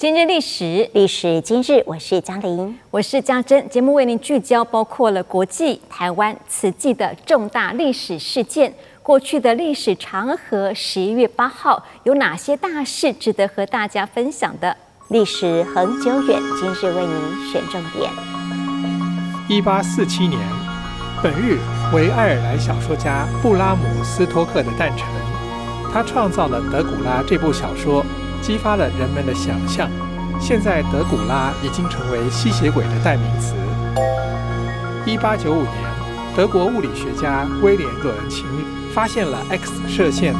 今日历史，历史今日，我是嘉玲，我是嘉珍。节目为您聚焦包括了国际、台湾、慈济的重大历史事件。过去的历史长河，十一月八号有哪些大事值得和大家分享的？历史很久远，今日为您选重点。一八四七年，本日为爱尔兰小说家布拉姆斯托克的诞辰。他创造了《德古拉》这部小说。激发了人们的想象。现在，德古拉已经成为吸血鬼的代名词。一八九五年，德国物理学家威廉·葛琴发现了 X 射线，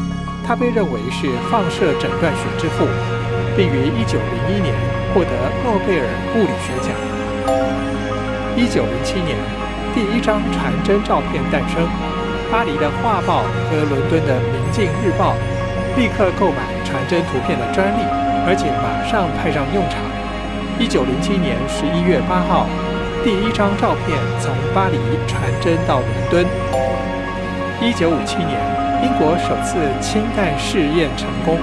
他被认为是放射诊断学之父，并于一九零一年获得诺贝尔物理学奖。一九零七年，第一张传真照片诞生，巴黎的《画报》和伦敦的《明镜日报》立刻购买。传真图片的专利，而且马上派上用场。一九零七年十一月八号，第一张照片从巴黎传真到伦敦。一九五七年，英国首次氢弹试验成功。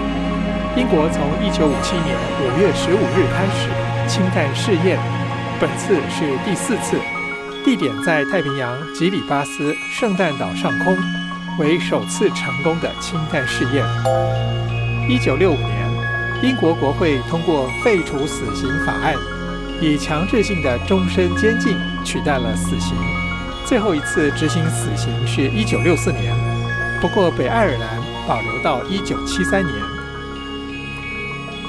英国从一九五七年五月十五日开始氢弹试验，本次是第四次，地点在太平洋吉里巴斯圣诞岛上空，为首次成功的氢弹试验。一九六五年，英国国会通过废除死刑法案，以强制性的终身监禁取代了死刑。最后一次执行死刑是一九六四年，不过北爱尔兰保留到一九七三年。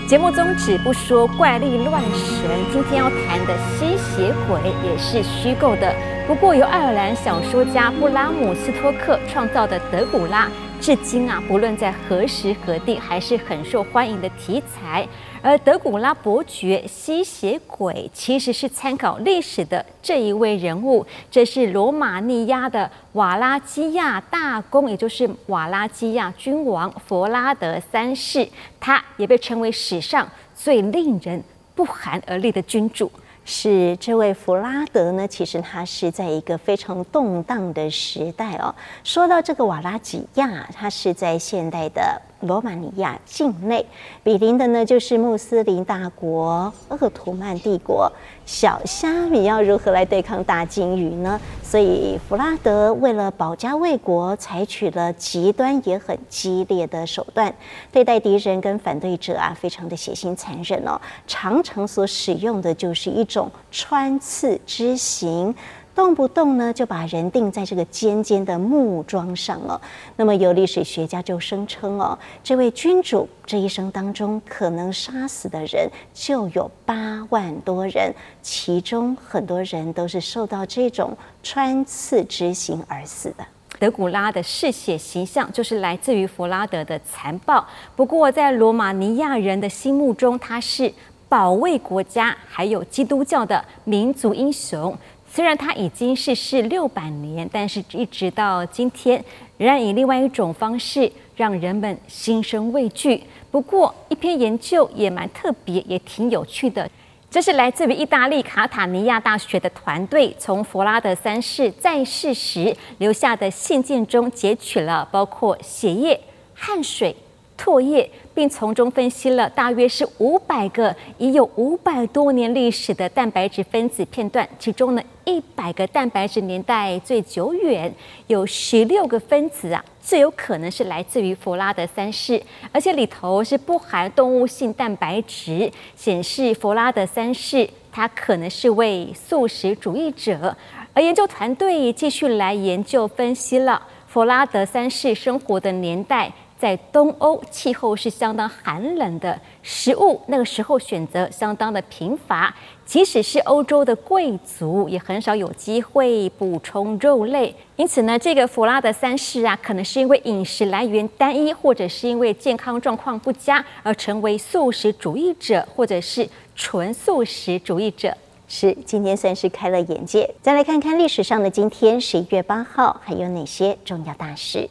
节目宗旨不说怪力乱神，今天要谈的吸血鬼也是虚构的。不过由爱尔兰小说家布拉姆斯托克创造的德古拉。至今啊，不论在何时何地，还是很受欢迎的题材。而德古拉伯爵吸血鬼其实是参考历史的这一位人物，这是罗马尼亚的瓦拉基亚大公，也就是瓦拉基亚君王弗拉德三世，他也被称为史上最令人不寒而栗的君主。是这位弗拉德呢？其实他是在一个非常动荡的时代哦。说到这个瓦拉吉亚，它是在现代的。罗马尼亚境内，比邻的呢就是穆斯林大国鄂图曼帝国。小虾米要如何来对抗大鲸鱼呢？所以弗拉德为了保家卫国，采取了极端也很激烈的手段，对待敌人跟反对者啊，非常的血腥残忍哦。长城所使用的就是一种穿刺之刑。动不动呢就把人钉在这个尖尖的木桩上了。那么有历史学家就声称哦，这位君主这一生当中可能杀死的人就有八万多人，其中很多人都是受到这种穿刺之刑而死的。德古拉的嗜血形象就是来自于弗拉德的残暴。不过在罗马尼亚人的心目中，他是保卫国家还有基督教的民族英雄。虽然他已经逝世六百年，但是一直到今天，仍然以另外一种方式让人们心生畏惧。不过，一篇研究也蛮特别，也挺有趣的。这是来自于意大利卡塔尼亚大学的团队，从弗拉德三世在世时留下的信件中截取了包括血液、汗水、唾液。并从中分析了大约是五百个已有五百多年历史的蛋白质分子片段，其中呢一百个蛋白质年代最久远，有十六个分子啊，最有可能是来自于弗拉德三世，而且里头是不含动物性蛋白质，显示弗拉德三世他可能是位素食主义者。而研究团队继续来研究分析了弗拉德三世生活的年代。在东欧，气候是相当寒冷的，食物那个时候选择相当的贫乏，即使是欧洲的贵族也很少有机会补充肉类。因此呢，这个弗拉德三世啊，可能是因为饮食来源单一，或者是因为健康状况不佳而成为素食主义者，或者是纯素食主义者。是，今天算是开了眼界。再来看看历史上的今天，十一月八号，还有哪些重要大事？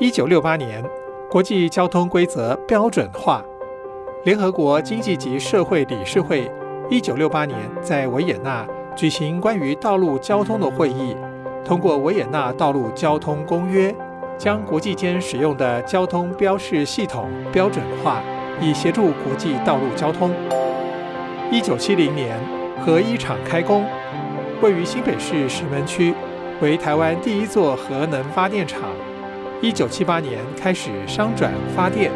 一九六八年，国际交通规则标准化。联合国经济及社会理事会一九六八年在维也纳举行关于道路交通的会议，通过《维也纳道路交通公约》，将国际间使用的交通标示系统标准化，以协助国际道路交通。一九七零年，核一厂开工，位于新北市石门区，为台湾第一座核能发电厂。一九七八年开始商转发电，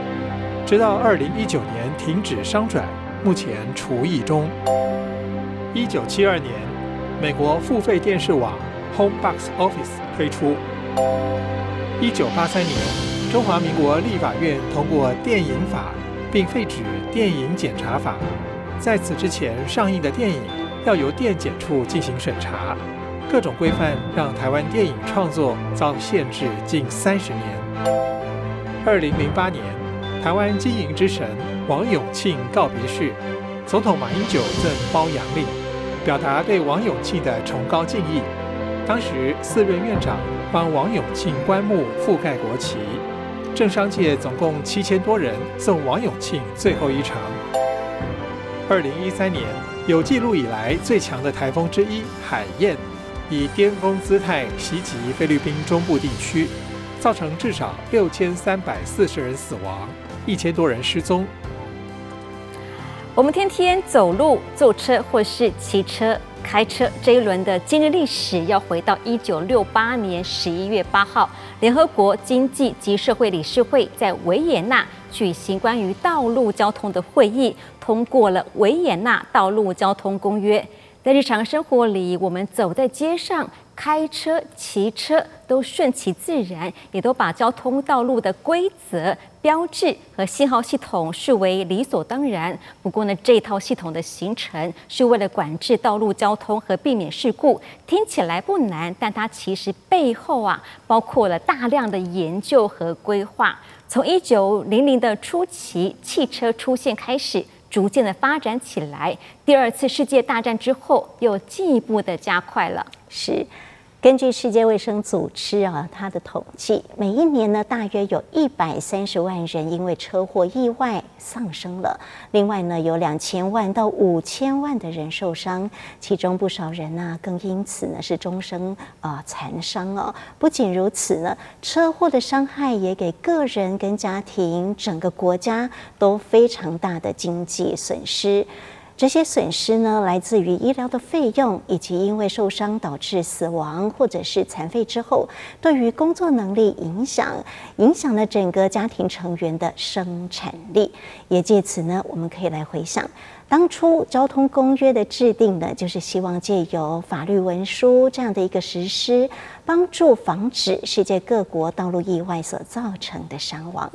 直到二零一九年停止商转，目前除役中。一九七二年，美国付费电视网 Home Box Office 推出。一九八三年，中华民国立法院通过电影法，并废止电影检查法。在此之前，上映的电影要由电检处进行审查，各种规范让台湾电影创作遭限制近三十年。二零零八年，台湾经营之神王永庆告别式，总统马英九赠褒扬令，表达对王永庆的崇高敬意。当时四任院长帮王永庆棺木覆盖国旗，政商界总共七千多人送王永庆最后一程。二零一三年，有记录以来最强的台风之一海燕，以巅峰姿态袭击菲律宾中部地区，造成至少六千三百四十人死亡，一千多人失踪。我们天天走路、坐车或是骑车。开车这一轮的今日历史要回到一九六八年十一月八号，联合国经济及社会理事会在维也纳举行关于道路交通的会议，通过了《维也纳道路交通公约》。在日常生活里，我们走在街上。开车、骑车都顺其自然，也都把交通道路的规则、标志和信号系统视为理所当然。不过呢，这套系统的形成是为了管制道路交通和避免事故，听起来不难，但它其实背后啊，包括了大量的研究和规划。从一九零零的初期，汽车出现开始。逐渐的发展起来，第二次世界大战之后又进一步的加快了。是。根据世界卫生组织啊，它的统计，每一年呢，大约有一百三十万人因为车祸意外丧生了。另外呢，有两千万到五千万的人受伤，其中不少人呢，更因此呢是终生啊残伤哦。不仅如此呢，车祸的伤害也给个人跟家庭、整个国家都非常大的经济损失。这些损失呢，来自于医疗的费用，以及因为受伤导致死亡或者是残废之后，对于工作能力影响，影响了整个家庭成员的生产力。也借此呢，我们可以来回想，当初交通公约的制定呢，就是希望借由法律文书这样的一个实施，帮助防止世界各国道路意外所造成的伤亡。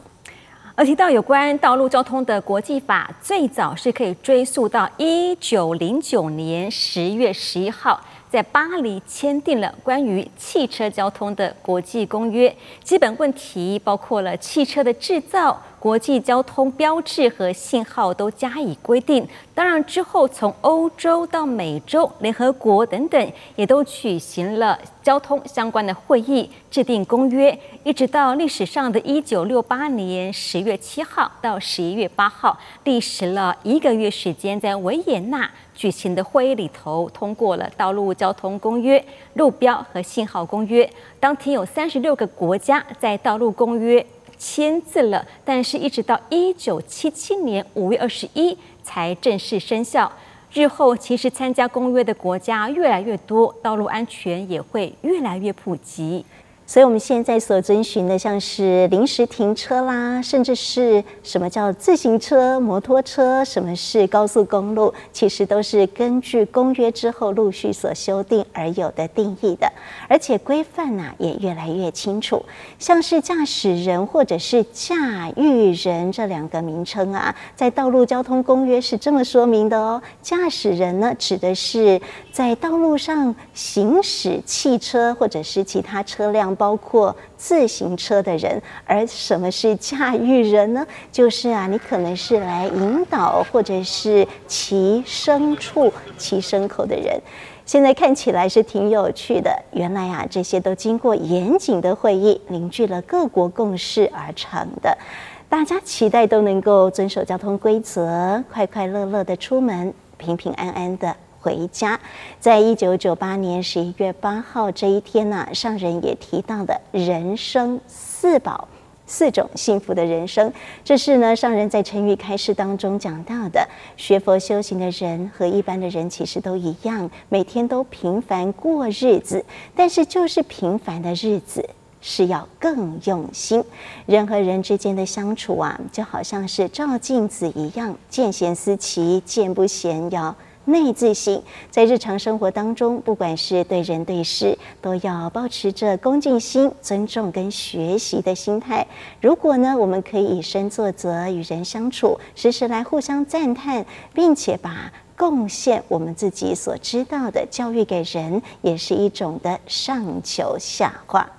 而提到有关道路交通的国际法，最早是可以追溯到一九零九年十月十一号，在巴黎签订了关于汽车交通的国际公约。基本问题包括了汽车的制造。国际交通标志和信号都加以规定。当然之后，从欧洲到美洲、联合国等等，也都举行了交通相关的会议，制定公约。一直到历史上的一九六八年十月七号到十一月八号，历时了一个月时间，在维也纳举行的会议里头，通过了道路交通公约、路标和信号公约。当天有三十六个国家在道路公约。签字了，但是一直到一九七七年五月二十一才正式生效。日后其实参加公约的国家越来越多，道路安全也会越来越普及。所以，我们现在所遵循的，像是临时停车啦，甚至是什么叫自行车、摩托车，什么是高速公路，其实都是根据公约之后陆续所修订而有的定义的，而且规范呢也越来越清楚。像是驾驶人或者是驾驭人这两个名称啊，在道路交通公约是这么说明的哦。驾驶人呢，指的是在道路上行驶汽车或者是其他车辆。包括自行车的人，而什么是驾驭人呢？就是啊，你可能是来引导或者是骑牲畜、骑牲口的人。现在看起来是挺有趣的。原来啊，这些都经过严谨的会议，凝聚了各国共识而成的。大家期待都能够遵守交通规则，快快乐乐的出门，平平安安的。回家，在一九九八年十一月八号这一天呢、上人也提到的人生四宝，四种幸福的人生，这是呢上人在晨语开示当中讲到的。学佛修行的人和一般的人其实都一样，每天都平凡过日子，但是就是平凡的日子是要更用心。人和人之间的相处啊，就好像是照镜子一样，见贤思齐，见不贤要内自省，在日常生活当中，不管是对人对事，都要保持着恭敬心、尊重跟学习的心态。如果呢，我们可以以身作则，与人相处，时时来互相赞叹，并且把贡献我们自己所知道的教育给人，也是一种的上求下化。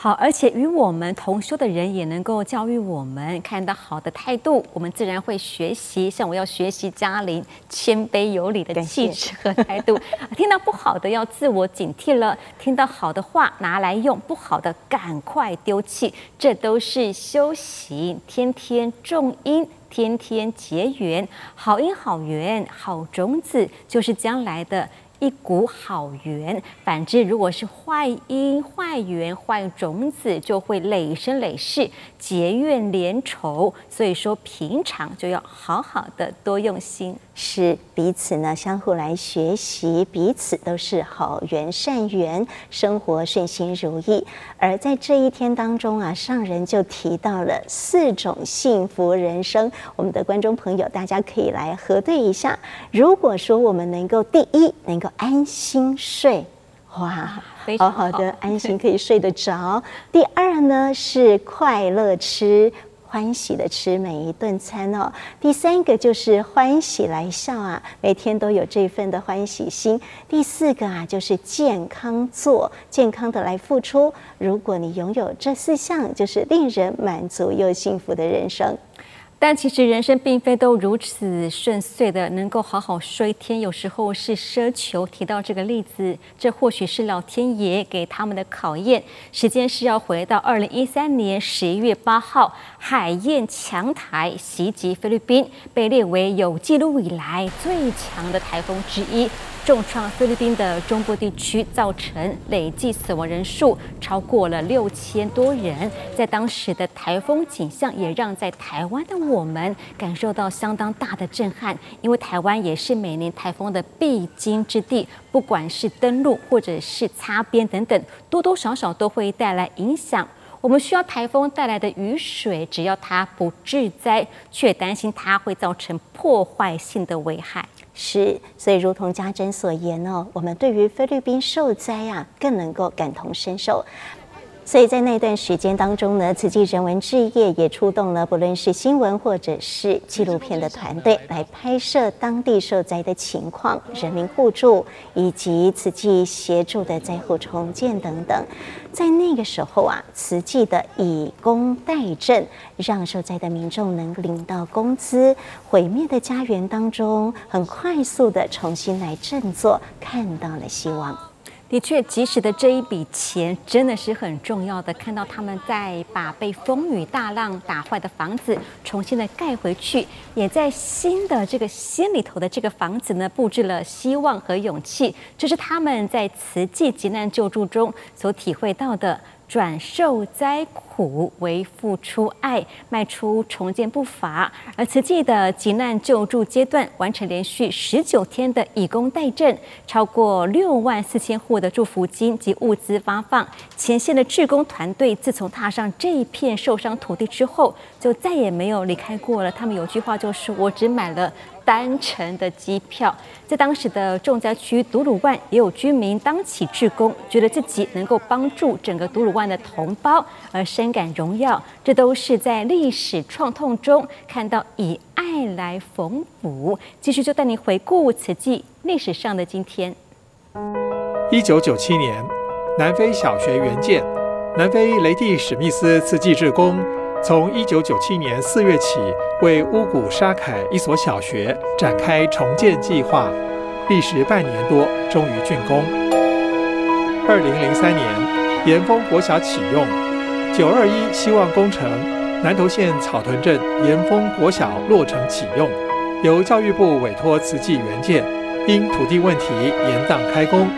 好，而且与我们同修的人也能够教育我们，看到好的态度，我们自然会学习。像我要学习嘉玲谦卑有礼的气质和态度，听到不好的要自我警惕了，听到好的话拿来用，不好的赶快丢弃，这都是修行。天天种因，天天结缘，好因好缘好种子，就是将来的。一股好缘，反之，如果是坏因、坏缘、坏种子，就会累生累世结怨连仇。所以说，平常就要好好的多用心。是彼此呢，相互来学习，彼此都是好缘善缘，生活顺心如意。而在这一天当中啊，上人就提到了四种幸福人生。我们的观众朋友，大家可以来核对一下。如果说我们能够第一能够安心睡，哇，好好的安心可以睡得着。第二呢是快乐吃。欢喜的吃每一顿餐哦。第三个就是欢喜来笑啊，每天都有这份的欢喜心。第四个啊，就是健康做，健康的来付出。如果你拥有这四项，就是令人满足又幸福的人生。但其实人生并非都如此顺遂的，能够好好说一天，有时候是奢求。提到这个例子，这或许是老天爷给他们的考验。时间是要回到二零一三年十一月八号，海燕强台袭击菲律宾，被列为有记录以来最强的台风之一。重创菲律宾的中部地区，造成累计死亡人数超过了六千多人。在当时的台风景象，也让在台湾的我们感受到相当大的震撼。因为台湾也是每年台风的必经之地，不管是登陆或者是擦边等等，多多少少都会带来影响。我们需要台风带来的雨水，只要它不致灾，却担心它会造成破坏性的危害。是，所以如同家珍所言哦，我们对于菲律宾受灾啊，更能够感同身受。所以在那段时间当中呢，慈济人文置业也出动了，不论是新闻或者是纪录片的团队，来拍摄当地受灾的情况、人民互助以及慈济协助的灾后重建等等。在那个时候啊，慈济的以工代赈，让受灾的民众能领到工资，毁灭的家园当中，很快速的重新来振作，看到了希望。的确，及时的这一笔钱真的是很重要的。看到他们在把被风雨大浪打坏的房子重新的盖回去，也在新的这个心里头的这个房子呢，布置了希望和勇气。这是他们在慈济急难救助中所体会到的。转受灾苦为付出爱，迈出重建步伐。而慈济的急难救助阶段完成连续十九天的以工代赈，超过六万四千户的祝福金及物资发放。前线的志工团队自从踏上这一片受伤土地之后，就再也没有离开过了。他们有句话就是：“我只买了。”单程的机票，在当时的重灾区独鲁万，也有居民当起志工，觉得自己能够帮助整个独鲁万的同胞而深感荣耀。这都是在历史创痛中看到以爱来缝补。继续就带你回顾此际历史上的今天。一九九七年，南非小学援建，南非雷蒂史密斯慈济志工。从一九九七年四月起，为乌古沙凯一所小学展开重建计划，历时半年多，终于竣工。二零零三年，岩峰国小启用；九二一希望工程，南投县草屯镇岩峰国小落成启用，由教育部委托慈济援建，因土地问题延宕开工。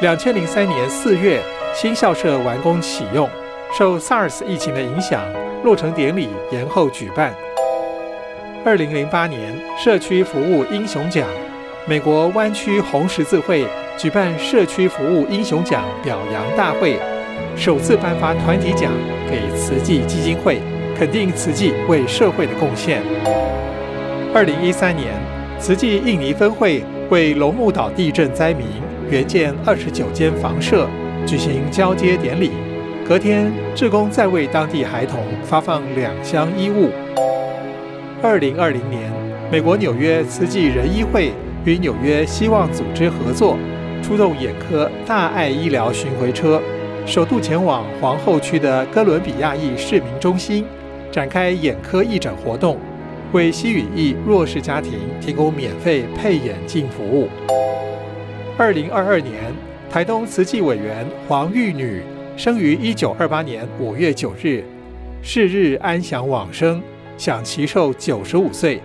两千零三年四月，新校舍完工启用，受 SARS 疫情的影响。落成典礼延后举办。二零零八年社区服务英雄奖，美国湾区红十字会举办社区服务英雄奖表扬大会，首次颁发团体奖给慈济基金会，肯定慈济为社会的贡献。二零一三年，慈济印尼分会为龙目岛地震灾民援建二十九间房舍，举行交接典礼。隔天，志工再为当地孩童发放两箱衣物。二零二零年，美国纽约慈济人医会与纽约希望组织合作，出动眼科大爱医疗巡回车，首度前往皇后区的哥伦比亚裔市民中心，展开眼科义诊活动，为西语裔弱势家庭提供免费配眼镜服务。二零二二年，台东慈济委员黄玉女生于一九二八年五月九日，是日安享往生。享其寿九十五岁。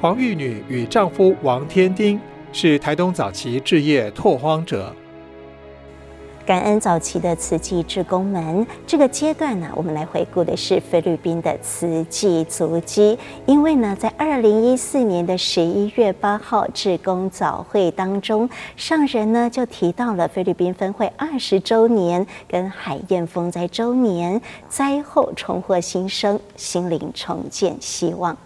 黄玉女与丈夫王天丁是台东早期置业拓荒者。感恩早期的慈济志工们，这个阶段呢，我们来回顾的是菲律宾的慈济足迹。因为呢，在二零一四年的十一月八号志工早会当中，上人呢就提到了菲律宾分会二十周年跟海燕风灾周年，灾后重获新生，心灵重建希望。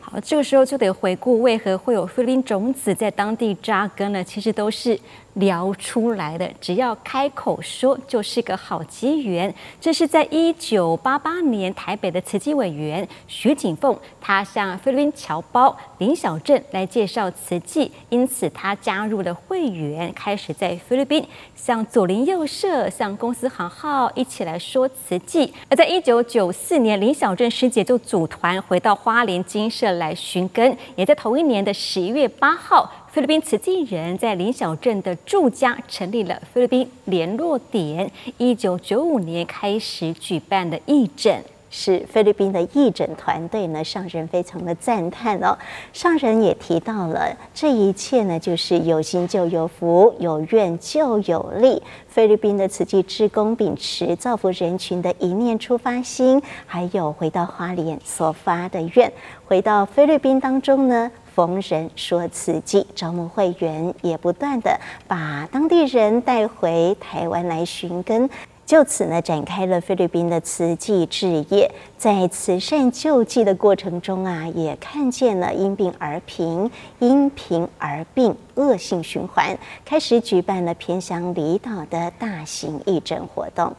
好，这个时候就得回顾为何会有菲律宾种子在当地扎根呢？其实都是。聊出来的，只要开口说，就是个好机缘。这是在一九八八年，台北的慈济委员徐景凤，他向菲律宾侨胞林小镇来介绍慈济，因此他加入了会员，开始在菲律宾向左邻右舍、向公司行号一起来说慈济。而在一九九四年，林小镇师姐就组团回到花莲金舍来寻根，也在同一年的十一月八号。菲律宾慈济人在林小镇的住家成立了菲律宾联络点。一九九五年开始举办的义诊，是菲律宾的义诊团队呢，上人非常的赞叹哦。上人也提到了这一切呢，就是有心就有福，有愿就有力。菲律宾的慈济志工秉持造福人群的一念出发心，还有回到花莲所发的愿，回到菲律宾当中呢。逢人说慈济，招募会员，也不断地把当地人带回台湾来寻根，就此呢展开了菲律宾的慈济置业。在慈善救济的过程中啊，也看见了因病而贫、因贫而病恶性循环，开始举办了偏乡离岛的大型义诊活动。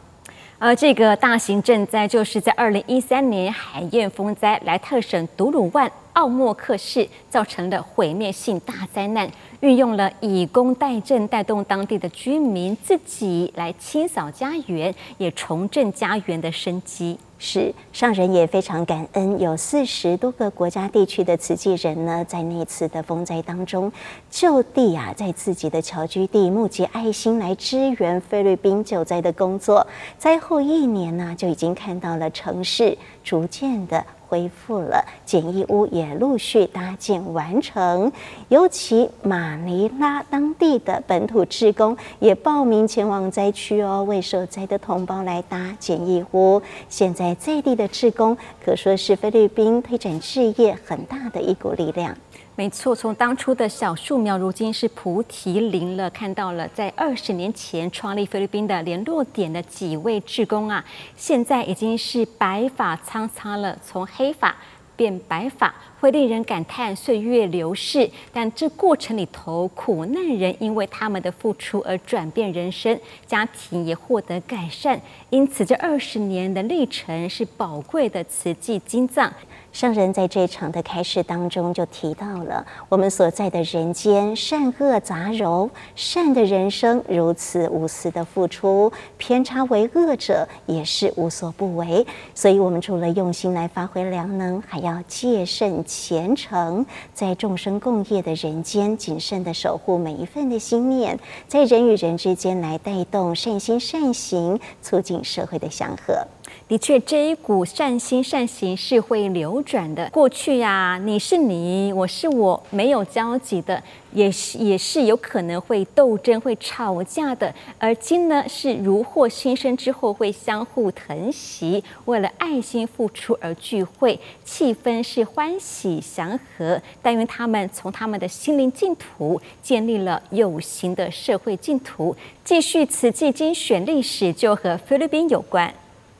而这个大型赈灾就是在二零一三年海燕风灾来特省独鲁万。奥莫克市造成的毁灭性大灾难，运用了以工代赈，带动当地的居民自己来清扫家园，也重振家园的生机。是上人也非常感恩，有四十多个国家地区的慈济人呢，在那次的风灾当中就地啊，在自己的侨居地募集爱心来支援菲律宾救灾的工作。灾后一年呢，就已经看到了城市逐渐的。恢复了，简易屋也陆续搭建完成。尤其马尼拉当地的本土志工也报名前往灾区哦，为受灾的同胞来搭简易屋。现在在地的志工可说是菲律宾推展事业很大的一股力量。没错，从当初的小树苗，如今是菩提林了。看到了，在二十年前创立菲律宾的联络点的几位志工啊，现在已经是白发苍苍了，从黑发变白发，会令人感叹岁月流逝。但这过程里头，苦难人因为他们的付出而转变人生，家庭也获得改善。因此，这二十年的历程是宝贵的慈济经藏。圣人在这场的开示当中就提到了，我们所在的人间善恶杂糅，善的人生如此无私的付出，偏差为恶者也是无所不为。所以，我们除了用心来发挥良能，还要戒慎虔诚，在众生共业的人间，谨慎的守护每一份的心念，在人与人之间来带动善心善行，促进社会的祥和。的确，这一股善心善行是会流转的。过去呀、你是你，我是我，没有交集的，也是也是有可能会斗争、会吵架的。而今呢，是如获新生之后，会相互疼惜，为了爱心付出而聚会，气氛是欢喜祥和。但愿他们从他们的心灵净土建立了有形的社会净土。继续慈济精选历史，就和菲律宾有关。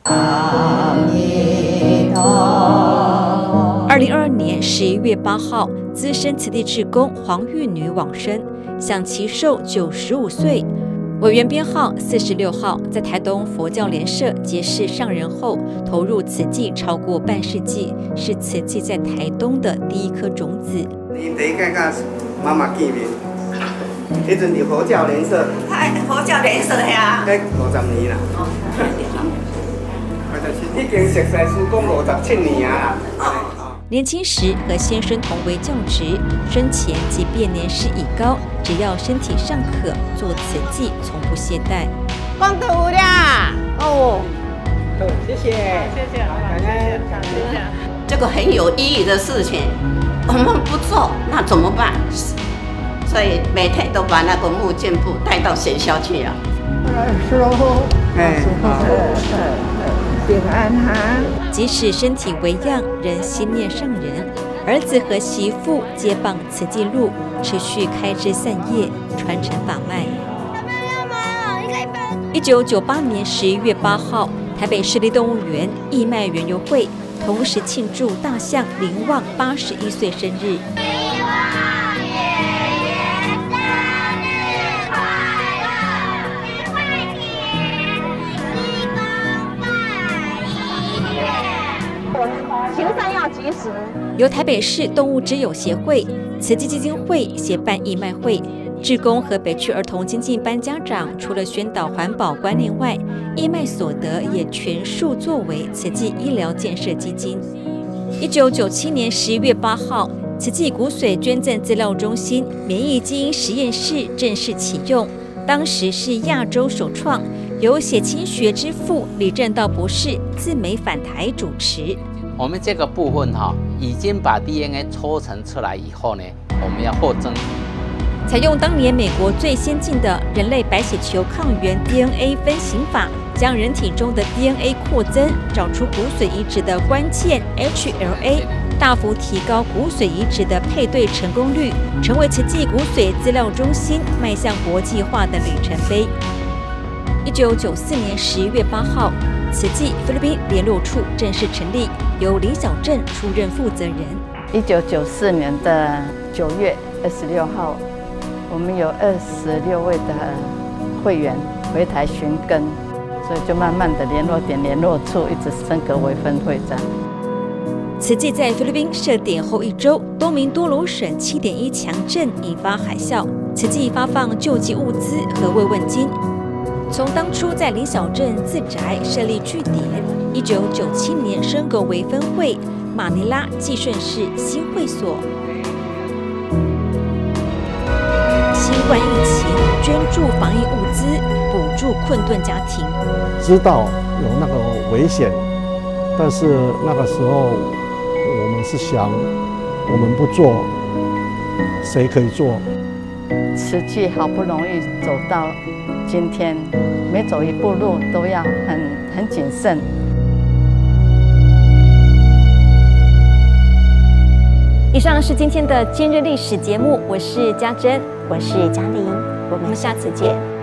二零二二年十一月八号，资深慈济志工黄玉女往生，享其寿九十五岁。委员编号四十六号，在台东佛教联社结识上人后，投入慈济超过半世纪，是慈济在台东的第一颗种子。你第一个跟妈妈见面，那阵是佛教联社，哎，佛教联社呀，哎，五十年了。已经熟悉师公五十七年啊！年轻时和先生同为教职，生前即便年事已高，只要身体尚可，做慈济从不懈怠。功德无量哦！谢谢，谢谢，感恩，感恩。这个很有意义的事情，我们不做那怎么办？所以每天都把那个木剑布带到学校去啊。是哦，哎，好。即使身体微恙，仍心念上人。儿子和媳妇接棒慈济路，持续开枝散叶，传承法脉。一九九八年十一月八号，台北市立动物园义卖园游会，同时庆祝大象林旺八十一岁生日。行善要及时由台北市动物之友协会、慈济基金会协办义卖会，志工和北区儿童经济班家长除了宣导环保观念外，义卖所得也全数作为慈济医疗建设基金。一九九七年十一月八号，慈济骨髓捐赠资料中心免疫基因实验室正式启用，当时是亚洲首创，由血清学之父李政道博士自美返台主持。我们这个部分哈，已经把 DNA 抽成出来以后呢，我们要获赠。采用当年美国最先进的人类白血球抗原 DNA 分型法，将人体中的 DNA 扩增，找出骨髓移植的关键 HLA，大幅提高骨髓移植的配对成功率，成为慈济骨髓资料中心迈向国际化的里程碑。一九九四年十一月八号，慈济菲律宾联络处正式成立，由李小正出任负责人。一九九四年的九月二十六号，我们有二十六位的会员回台寻根，所以就慢慢的联络点联络处一直升格为分会长。此际在菲律宾设点后一周，多名多罗省七点一强震引发海啸，此际发放救济物资和慰问金。从当初在林小镇自宅设立据点，一九九七年升格为分会，马尼拉济顺市新会所。新冠疫情捐助防疫物资，补助困顿家庭。知道有那个危险，但是那个时候我们是想，我们不做，谁可以做？慈济好不容易走到今天，每走一步路都要很很谨慎。以上是今天的今日历史节目，我是家珍，我是嘉玲，我们下次见。